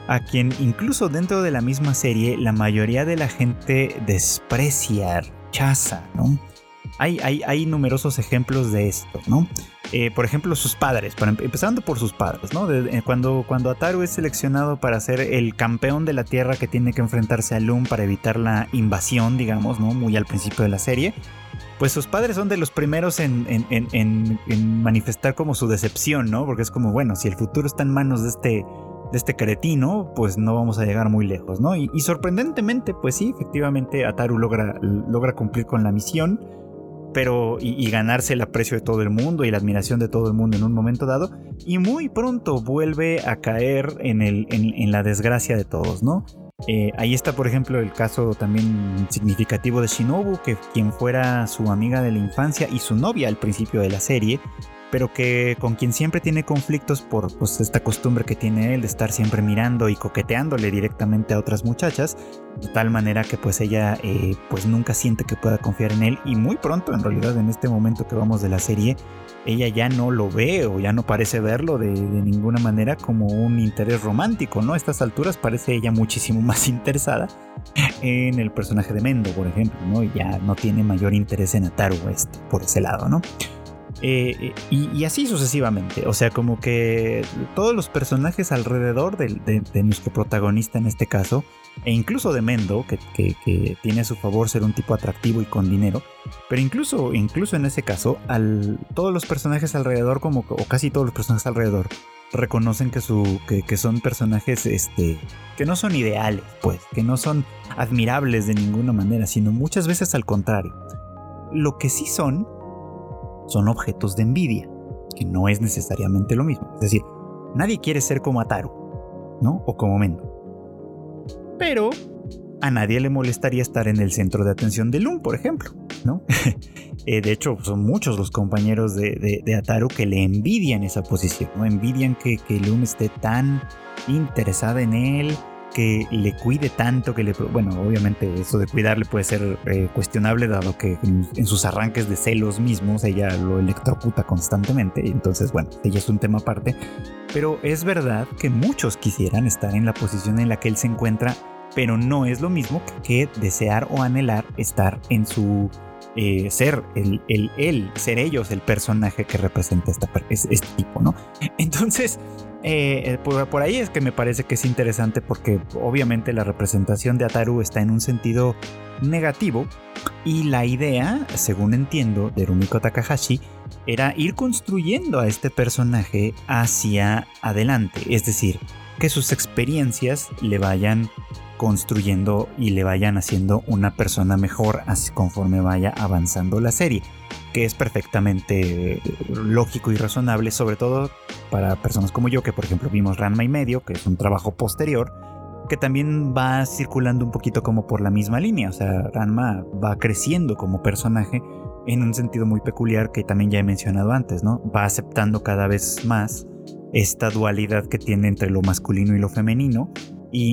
a quien incluso dentro de la misma serie la mayoría de la gente desprecia, rechaza, ¿no? hay, hay, numerosos ejemplos de esto, ¿no? Eh, por ejemplo, sus padres, empezando por sus padres, ¿no? Eh, cuando, cuando Ataru es seleccionado para ser el campeón de la Tierra que tiene que enfrentarse a Loom para evitar la invasión, digamos, ¿no? Muy al principio de la serie, pues sus padres son de los primeros en, manifestar como su decepción, ¿no? Porque es como, bueno, si el futuro está en manos de este, de este cretino, pues no vamos a llegar muy lejos, ¿no? Y, sorprendentemente, pues sí, efectivamente Ataru logra, logra cumplir con la misión, pero y, ganarse el aprecio de todo el mundo y la admiración de todo el mundo en un momento dado, y muy pronto vuelve a caer en, el, en la desgracia de todos, ¿no? Eh, ahí está, por ejemplo, el caso también significativo de Shinobu, que quien fuera su amiga de la infancia y su novia al principio de la serie, pero que con quien siempre tiene conflictos por pues, esta costumbre que tiene él de estar siempre mirando y coqueteándole directamente a otras muchachas, de tal manera que pues ella eh, pues nunca siente que pueda confiar en él y muy pronto en realidad en este momento que vamos de la serie ella ya no lo ve o ya no parece verlo de, ninguna manera como un interés romántico, ¿no? A estas alturas parece ella muchísimo más interesada en el personaje de Mendo, por ejemplo, ¿no? Ya no tiene mayor interés en Ataru este, por ese lado, ¿no? Eh, y, así sucesivamente. O sea, como que todos los personajes alrededor de, nuestro protagonista en este caso, e incluso de Mendo, que, tiene a su favor ser un tipo atractivo y con dinero, pero incluso, incluso en ese caso, al, todos los personajes alrededor, como, o casi todos los personajes alrededor, reconocen que, su, que, son personajes este, que no son ideales, pues, que no son admirables de ninguna manera, sino muchas veces al contrario. Lo que sí son son objetos de envidia, que no es necesariamente lo mismo. Es decir, nadie quiere ser como Ataru, ¿no? O como Mendo. Pero a nadie le molestaría estar en el centro de atención de Loom, por ejemplo, ¿no? Eh, de hecho, son muchos los compañeros de, Ataru que le envidian esa posición, ¿no? Envidian que, que Loom esté tan interesada en él, que le cuide tanto, que le... Bueno, obviamente eso de cuidarle puede ser eh, cuestionable, dado que en, sus arranques de celos mismos ella lo electrocuta constantemente, entonces bueno, ella es un tema aparte, pero es verdad que muchos quisieran estar en la posición en la que él se encuentra, pero no es lo mismo que, desear o anhelar estar en su eh, ser el, el, ser ellos el personaje que representa este tipo, ¿no? Entonces, eh, eh, por, ahí es que me parece que es interesante porque obviamente la representación de Ataru está en un sentido negativo y la idea, según entiendo, de Rumiko Takahashi era ir construyendo a este personaje hacia adelante, es decir, que sus experiencias le vayan construyendo y le vayan haciendo una persona mejor así conforme vaya avanzando la serie que es perfectamente lógico y razonable, sobre todo para personas como yo, que por ejemplo vimos Ranma y medio, que es un trabajo posterior, que también va circulando un poquito como por la misma línea. O sea, Ranma va creciendo como personaje en un sentido muy peculiar que también ya he mencionado antes, ¿no? Va aceptando cada vez más esta dualidad que tiene entre lo masculino y lo femenino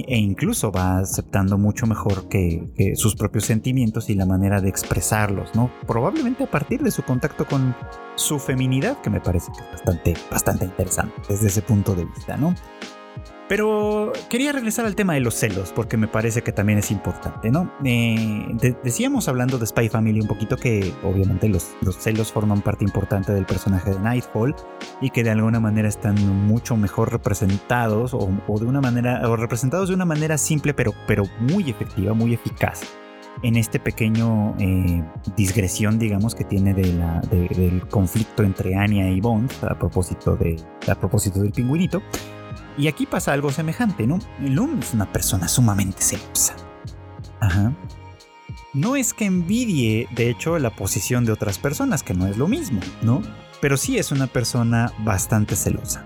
e incluso va aceptando mucho mejor que, sus propios sentimientos y la manera de expresarlos, ¿no? Probablemente a partir de su contacto con su feminidad, que me parece que es bastante, bastante interesante desde ese punto de vista, ¿no? Pero quería regresar al tema de los celos, porque me parece que también es importante, ¿no? Eh, decíamos hablando de Spy Family un poquito que obviamente los, los, celos forman parte importante del personaje de Nightfall y que de alguna manera están mucho mejor representados o, de una manera, o representados de una manera simple pero, pero muy efectiva, muy eficaz en este pequeño eh, digresión, digamos, que tiene de del conflicto entre Anya y Bond a propósito, de, a propósito del pingüinito. Y aquí pasa algo semejante, ¿no? Loom es una persona sumamente celosa. Ajá. No es que envidie, de hecho, la posición de otras personas, que no es lo mismo, ¿no? Pero sí es una persona bastante celosa.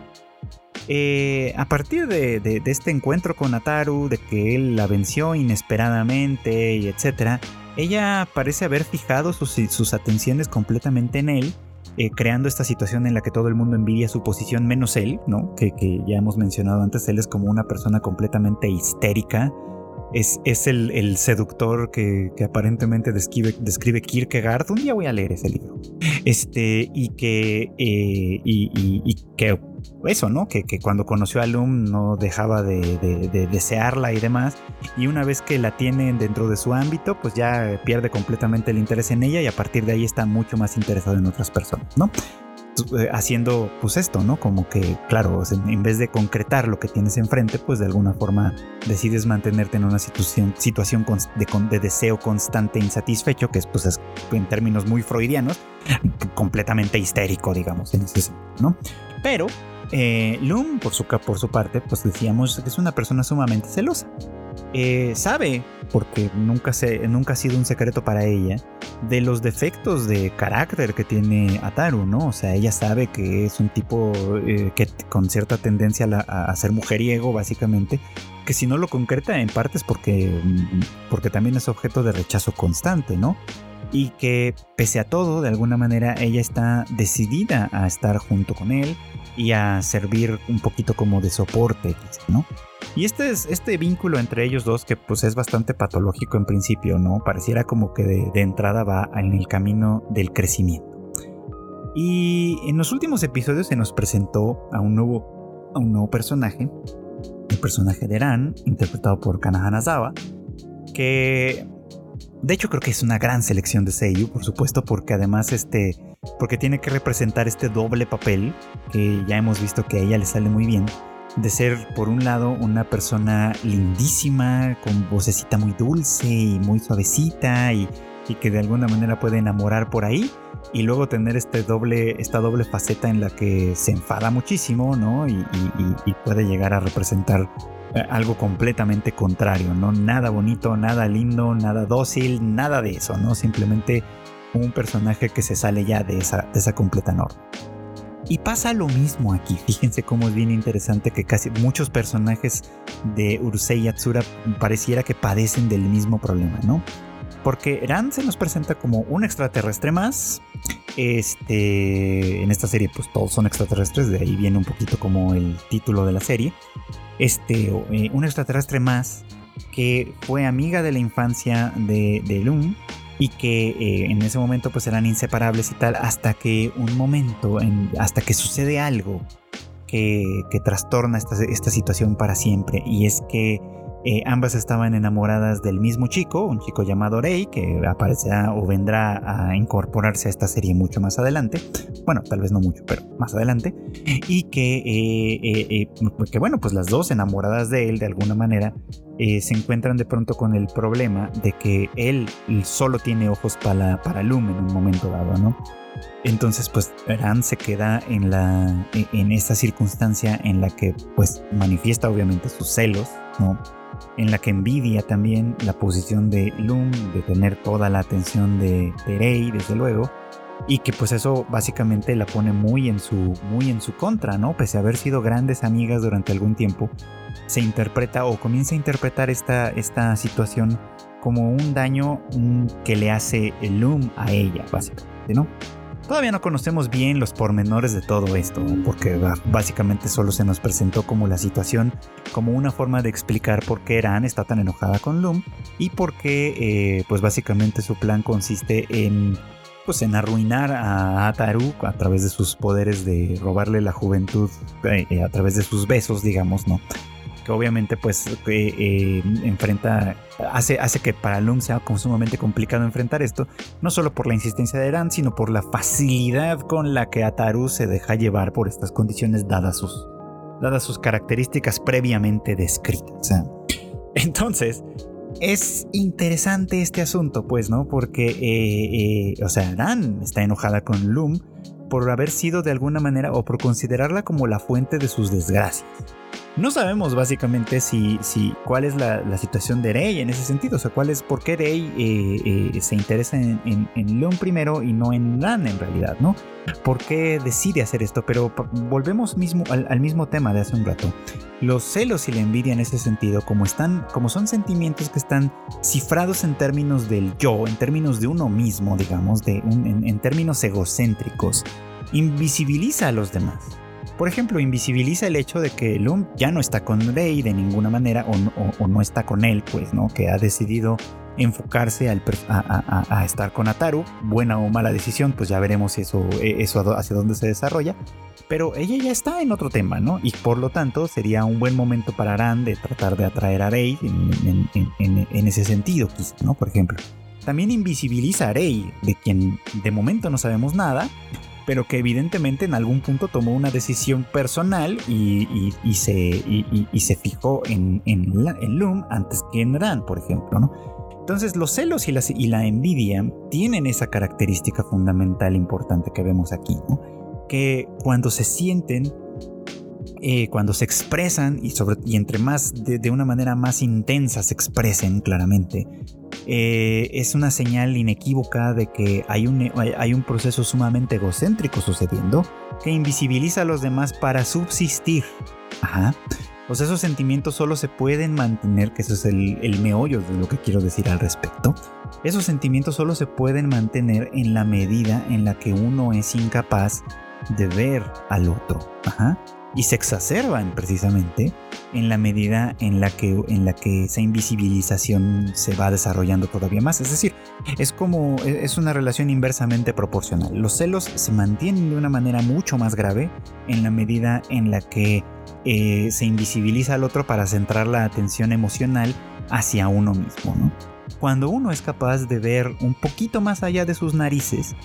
Eh, a partir de, este encuentro con Ataru, de que él la venció inesperadamente y etcétera, ella parece haber fijado sus atenciones completamente en él eh, creando esta situación en la que todo el mundo envidia su posición menos él, ¿no? Que, ya hemos mencionado antes, él es como una persona completamente histérica. Es, es el, seductor que, aparentemente describe, describe, Kierkegaard. Un día voy a leer ese libro. Este, y que, eh, y, que eso, ¿no? Que, cuando conoció a Lum no dejaba de, desearla y demás. Y una vez que la tiene dentro de su ámbito, pues ya pierde completamente el interés en ella y a partir de ahí está mucho más interesado en otras personas, ¿no? Eh, haciendo pues esto, ¿no? Como que, claro, en vez de concretar lo que tienes enfrente, pues de alguna forma decides mantenerte en una situación, situación de, de deseo constante insatisfecho, que es pues en términos muy freudianos, completamente histérico, digamos, en ese sentido, ¿no? Pero eh, Loom, por su, por su parte, pues decíamos que es una persona sumamente celosa. Eh, sabe, porque nunca, se, nunca ha sido un secreto para ella, de los defectos de carácter que tiene Ataru, ¿no? O sea, ella sabe que es un tipo eh, que con cierta tendencia a, ser mujeriego, básicamente, que si no lo concreta en parte es porque, porque también es objeto de rechazo constante, ¿no? Y que pese a todo, de alguna manera, ella está decidida a estar junto con él, y a servir un poquito como de soporte, ¿no? Y este, es, este vínculo entre ellos dos, que pues es bastante patológico en principio, ¿no? Pareciera como que de, entrada va en el camino del crecimiento. Y en los últimos episodios se nos presentó a un nuevo, a un nuevo personaje, el personaje de Ran, interpretado por Kanahanazawa, que de hecho creo que es una gran selección de Seiyu, por supuesto, porque además este porque tiene que representar este doble papel que ya hemos visto que a ella le sale muy bien de ser por un lado una persona lindísima con vocecita muy dulce y muy suavecita y, que de alguna manera puede enamorar por ahí y luego tener este doble, esta doble faceta en la que se enfada muchísimo ¿no? y, y puede llegar a representar algo completamente contrario, ¿no? Nada bonito, nada lindo, nada dócil, nada de eso, ¿no? Simplemente un personaje que se sale ya de esa, esa completa norma. Y pasa lo mismo aquí. Fíjense cómo es bien interesante que casi muchos personajes de Urusei Yatsura pareciera que padecen del mismo problema, ¿no? Porque Ran se nos presenta como un extraterrestre más. Este, en esta serie, pues todos son extraterrestres, de ahí viene un poquito como el título de la serie. Este, eh, un extraterrestre más que fue amiga de la infancia de, de y que eh, en ese momento pues eran inseparables y tal hasta que un momento, hasta que sucede algo que, trastorna esta, esta, situación para siempre y es que eh, ambas estaban enamoradas del mismo chico, un chico llamado Rey, que aparecerá o vendrá a incorporarse a esta serie mucho más adelante. Bueno, tal vez no mucho, pero más adelante. Y que, eh, que bueno, pues las dos enamoradas de él de alguna manera eh, se encuentran de pronto con el problema de que él solo tiene ojos para, para Loom en un momento dado, ¿no? Entonces, pues Ran se queda en, la, en esta circunstancia en la que pues manifiesta obviamente sus celos, ¿no? En la que envidia también la posición de Loom de tener toda la atención de, de Rei, desde luego, y que pues eso básicamente la pone muy en su muy en su contra, ¿no? Pese a haber sido grandes amigas durante algún tiempo, se interpreta o comienza a interpretar esta, esta situación como un daño que le hace el Loom a ella, básicamente, ¿no? Todavía no conocemos bien los pormenores de todo esto, porque básicamente solo se nos presentó como la situación, como una forma de explicar por qué Eran está tan enojada con Loom y por qué, eh, pues básicamente su plan consiste en pues en arruinar a Ataru a través de sus poderes de robarle la juventud eh, eh, a través de sus besos, digamos, ¿no? Que obviamente pues eh, enfrenta, hace, hace que para Lum sea sumamente complicado enfrentar esto, no solo por la insistencia de Eran, sino por la facilidad con la que Ataru se deja llevar por estas condiciones dadas sus, dadas sus características previamente descritas. Entonces, es interesante este asunto, pues, ¿no? Porque, eh, eh, o sea, Dan está enojada con Loom por haber sido de alguna manera o por considerarla como la fuente de sus desgracias. No sabemos básicamente si, si cuál es la, situación de Rey en ese sentido, o sea, cuál es por qué Rey eh, eh, se interesa en, en, Leon primero y no en Ran en realidad, ¿no? ¿Por qué decide hacer esto? Pero volvemos mismo al, mismo tema de hace un rato. Los celos y la envidia en ese sentido, como están, como son sentimientos que están cifrados en términos del yo, en términos de uno mismo, digamos, de en términos egocéntricos, invisibiliza a los demás. Por ejemplo, invisibiliza el hecho de que Loom ya no está con Rey de ninguna manera o, no está con él, pues, ¿no? Que ha decidido enfocarse a, estar con Ataru. Buena o mala decisión, pues ya veremos eso, e, eso hacia dónde se desarrolla. Pero ella ya está en otro tema, ¿no? Y por lo tanto sería un buen momento para Aran de tratar de atraer a Rey en, ese sentido, quizá, ¿no? Por ejemplo. También invisibiliza a Rey, de quien de momento no sabemos nada, pero que evidentemente en algún punto tomó una decisión personal y, se, fijó en, en, Loom antes que en Ran, por ejemplo, ¿no? Entonces los celos y la, envidia tienen esa característica fundamental importante que vemos aquí, ¿no? que cuando se sienten, eh, cuando se expresan y entre más de, una manera más intensa se expresen claramente, eh, es una señal inequívoca de que hay un, hay un proceso sumamente egocéntrico sucediendo que invisibiliza a los demás para subsistir. Ajá. Pues esos sentimientos solo se pueden mantener, que eso es el, meollo de lo que quiero decir al respecto. Esos sentimientos solo se pueden mantener en la medida en la que uno es incapaz de ver al otro. Ajá y se exacerban precisamente en la medida en la que, en la que esa invisibilización se va desarrollando todavía más. Es decir, es como e, es una relación inversamente proporcional. Los celos se mantienen de una manera mucho más grave en la medida en la que eh, se invisibiliza al otro para centrar la atención emocional hacia uno mismo. Cuando uno es capaz de ver un poquito más allá de sus narices,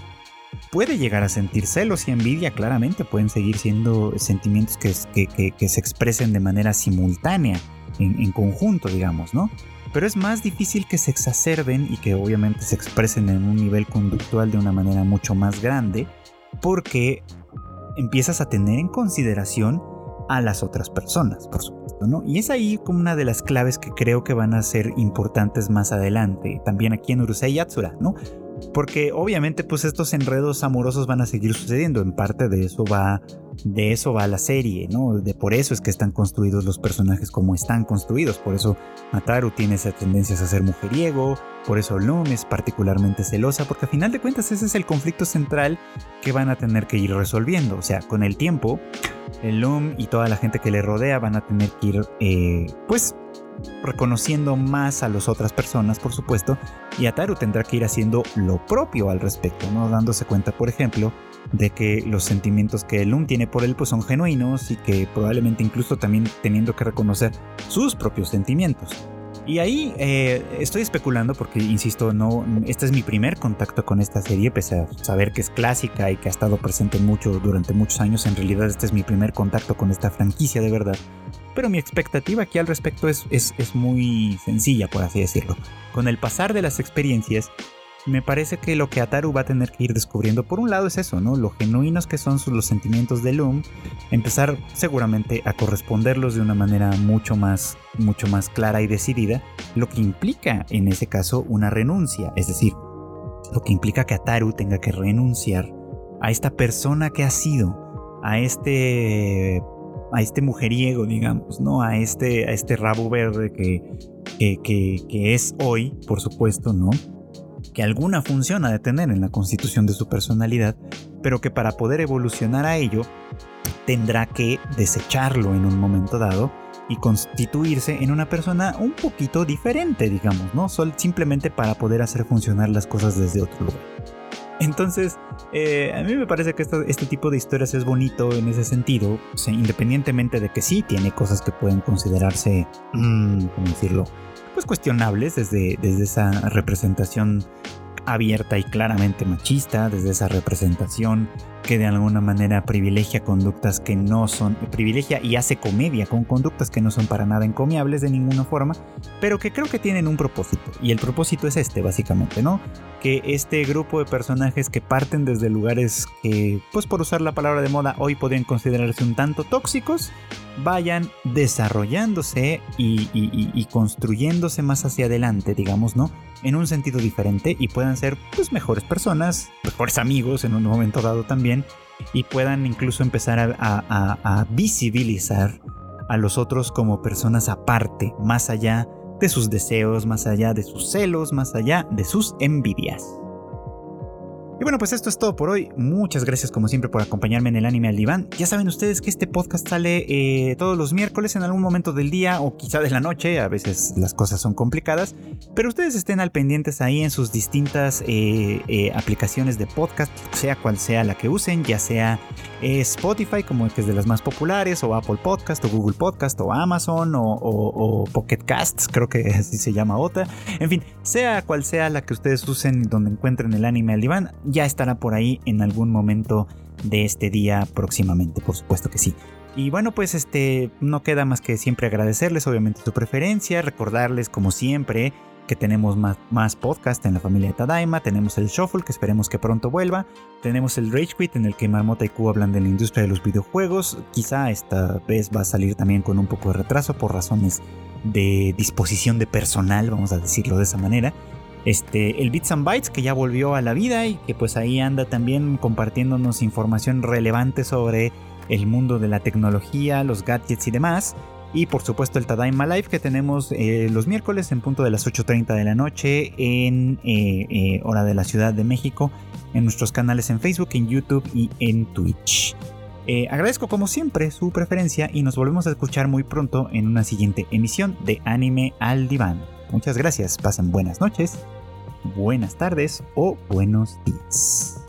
puede llegar a sentir celos y envidia, claramente pueden seguir siendo sentimientos que, se expresen de manera simultánea, en, conjunto, digamos, ¿no? Pero es más difícil que se exacerben y que obviamente se expresen en un nivel conductual de una manera mucho más grande, porque empiezas a tener en consideración a las otras personas, por supuesto, ¿no? Y es ahí como una de las claves que creo que van a ser importantes más adelante, también aquí en Urusei Yatsura, ¿no? Porque obviamente pues estos enredos amorosos van a seguir sucediendo, en parte de eso va de eso va la serie, ¿no? De por eso es que están construidos los personajes como están construidos, por eso Mataru tiene esa tendencia a ser mujeriego, por eso Loom es particularmente celosa, porque a final de cuentas ese es el conflicto central que van a tener que ir resolviendo, o sea, con el tiempo Loom y toda la gente que le rodea van a tener que ir eh, pues reconociendo más a las otras personas, por supuesto, y Ataru tendrá que ir haciendo lo propio al respecto, ¿no? Dándose cuenta, por ejemplo, de que los sentimientos que Lum tiene por él pues son genuinos y que probablemente incluso también teniendo que reconocer sus propios sentimientos. Y ahí eh, estoy especulando porque, insisto, no, este es mi primer contacto con esta serie, pese a saber que es clásica y que ha estado presente mucho durante muchos años. En realidad, este es mi primer contacto con esta franquicia de verdad. Pero mi expectativa aquí al respecto es, es, es muy sencilla, por así decirlo. Con el pasar de las experiencias, me parece que lo que Ataru va a tener que ir descubriendo, por un lado, es eso, ¿no? Lo genuinos que son los sentimientos de Loom, empezar seguramente a corresponderlos de una manera mucho más, mucho más clara y decidida, lo que implica en ese caso una renuncia, es decir, lo que implica que Ataru tenga que renunciar a esta persona que ha sido, a este a este mujeriego, digamos, ¿no? A este, a este rabo verde que, que, que es hoy, por supuesto, ¿no? que alguna función ha de tener en la constitución de su personalidad, pero que para poder evolucionar a ello tendrá que desecharlo en un momento dado y constituirse en una persona un poquito diferente, digamos, ¿no? simplemente para poder hacer funcionar las cosas desde otro lugar. Entonces, eh, a mí me parece que este, tipo de historias es bonito en ese sentido, independientemente de que sí tiene cosas que pueden considerarse, mm, ¿cómo decirlo? pues cuestionables desde, desde esa representación abierta y claramente machista, desde esa representación que de alguna manera privilegia conductas que no son, privilegia y hace comedia con conductas que no son para nada encomiables de ninguna forma, pero que creo que tienen un propósito. Y el propósito es este, básicamente, ¿no? Que este grupo de personajes que parten desde lugares que, pues por usar la palabra de moda, hoy podrían considerarse un tanto tóxicos, vayan desarrollándose y, construyéndose más hacia adelante, digamos, ¿no? En un sentido diferente y puedan ser, pues, mejores personas, mejores amigos en un momento dado también y puedan incluso empezar a, visibilizar a los otros como personas aparte, más allá de sus deseos, más allá de sus celos, más allá de sus envidias. Y bueno, pues esto es todo por hoy. Muchas gracias como siempre por acompañarme en el anime al diván. Ya saben ustedes que este podcast sale eh, todos los miércoles en algún momento del día o quizá de la noche. A veces las cosas son complicadas. Pero ustedes estén al pendientes ahí en sus distintas eh, eh, aplicaciones de podcast, sea cual sea la que usen, ya sea Spotify como es de las más populares, o Apple Podcast, o Google Podcast, o Amazon, o, o Pocket Casts, creo que así se llama otra. En fin, sea cual sea la que ustedes usen donde encuentren el anime al diván ya estará por ahí en algún momento de este día próximamente, por supuesto que sí. Y bueno, pues este no queda más que siempre agradecerles obviamente su preferencia, recordarles como siempre que tenemos más, más podcast en la familia de Tadaima, tenemos el Shuffle que esperemos que pronto vuelva, tenemos el Rage Quit en el que Marmota y Q hablan de la industria de los videojuegos, quizá esta vez va a salir también con un poco de retraso por razones de disposición de personal, vamos a decirlo de esa manera. Este, el Bits and Bytes que ya volvió a la vida y que pues ahí anda también compartiéndonos información relevante sobre el mundo de la tecnología, los gadgets y demás. Y por supuesto el Tadaima Live que tenemos eh, los miércoles en punto de las 8.30 de la noche en eh, eh, hora de la Ciudad de México en nuestros canales en Facebook, en YouTube y en Twitch. agradezco como siempre su preferencia y nos volvemos a escuchar muy pronto en una siguiente emisión de Anime al Diván. Muchas gracias, pasen buenas noches, buenas tardes o buenos días.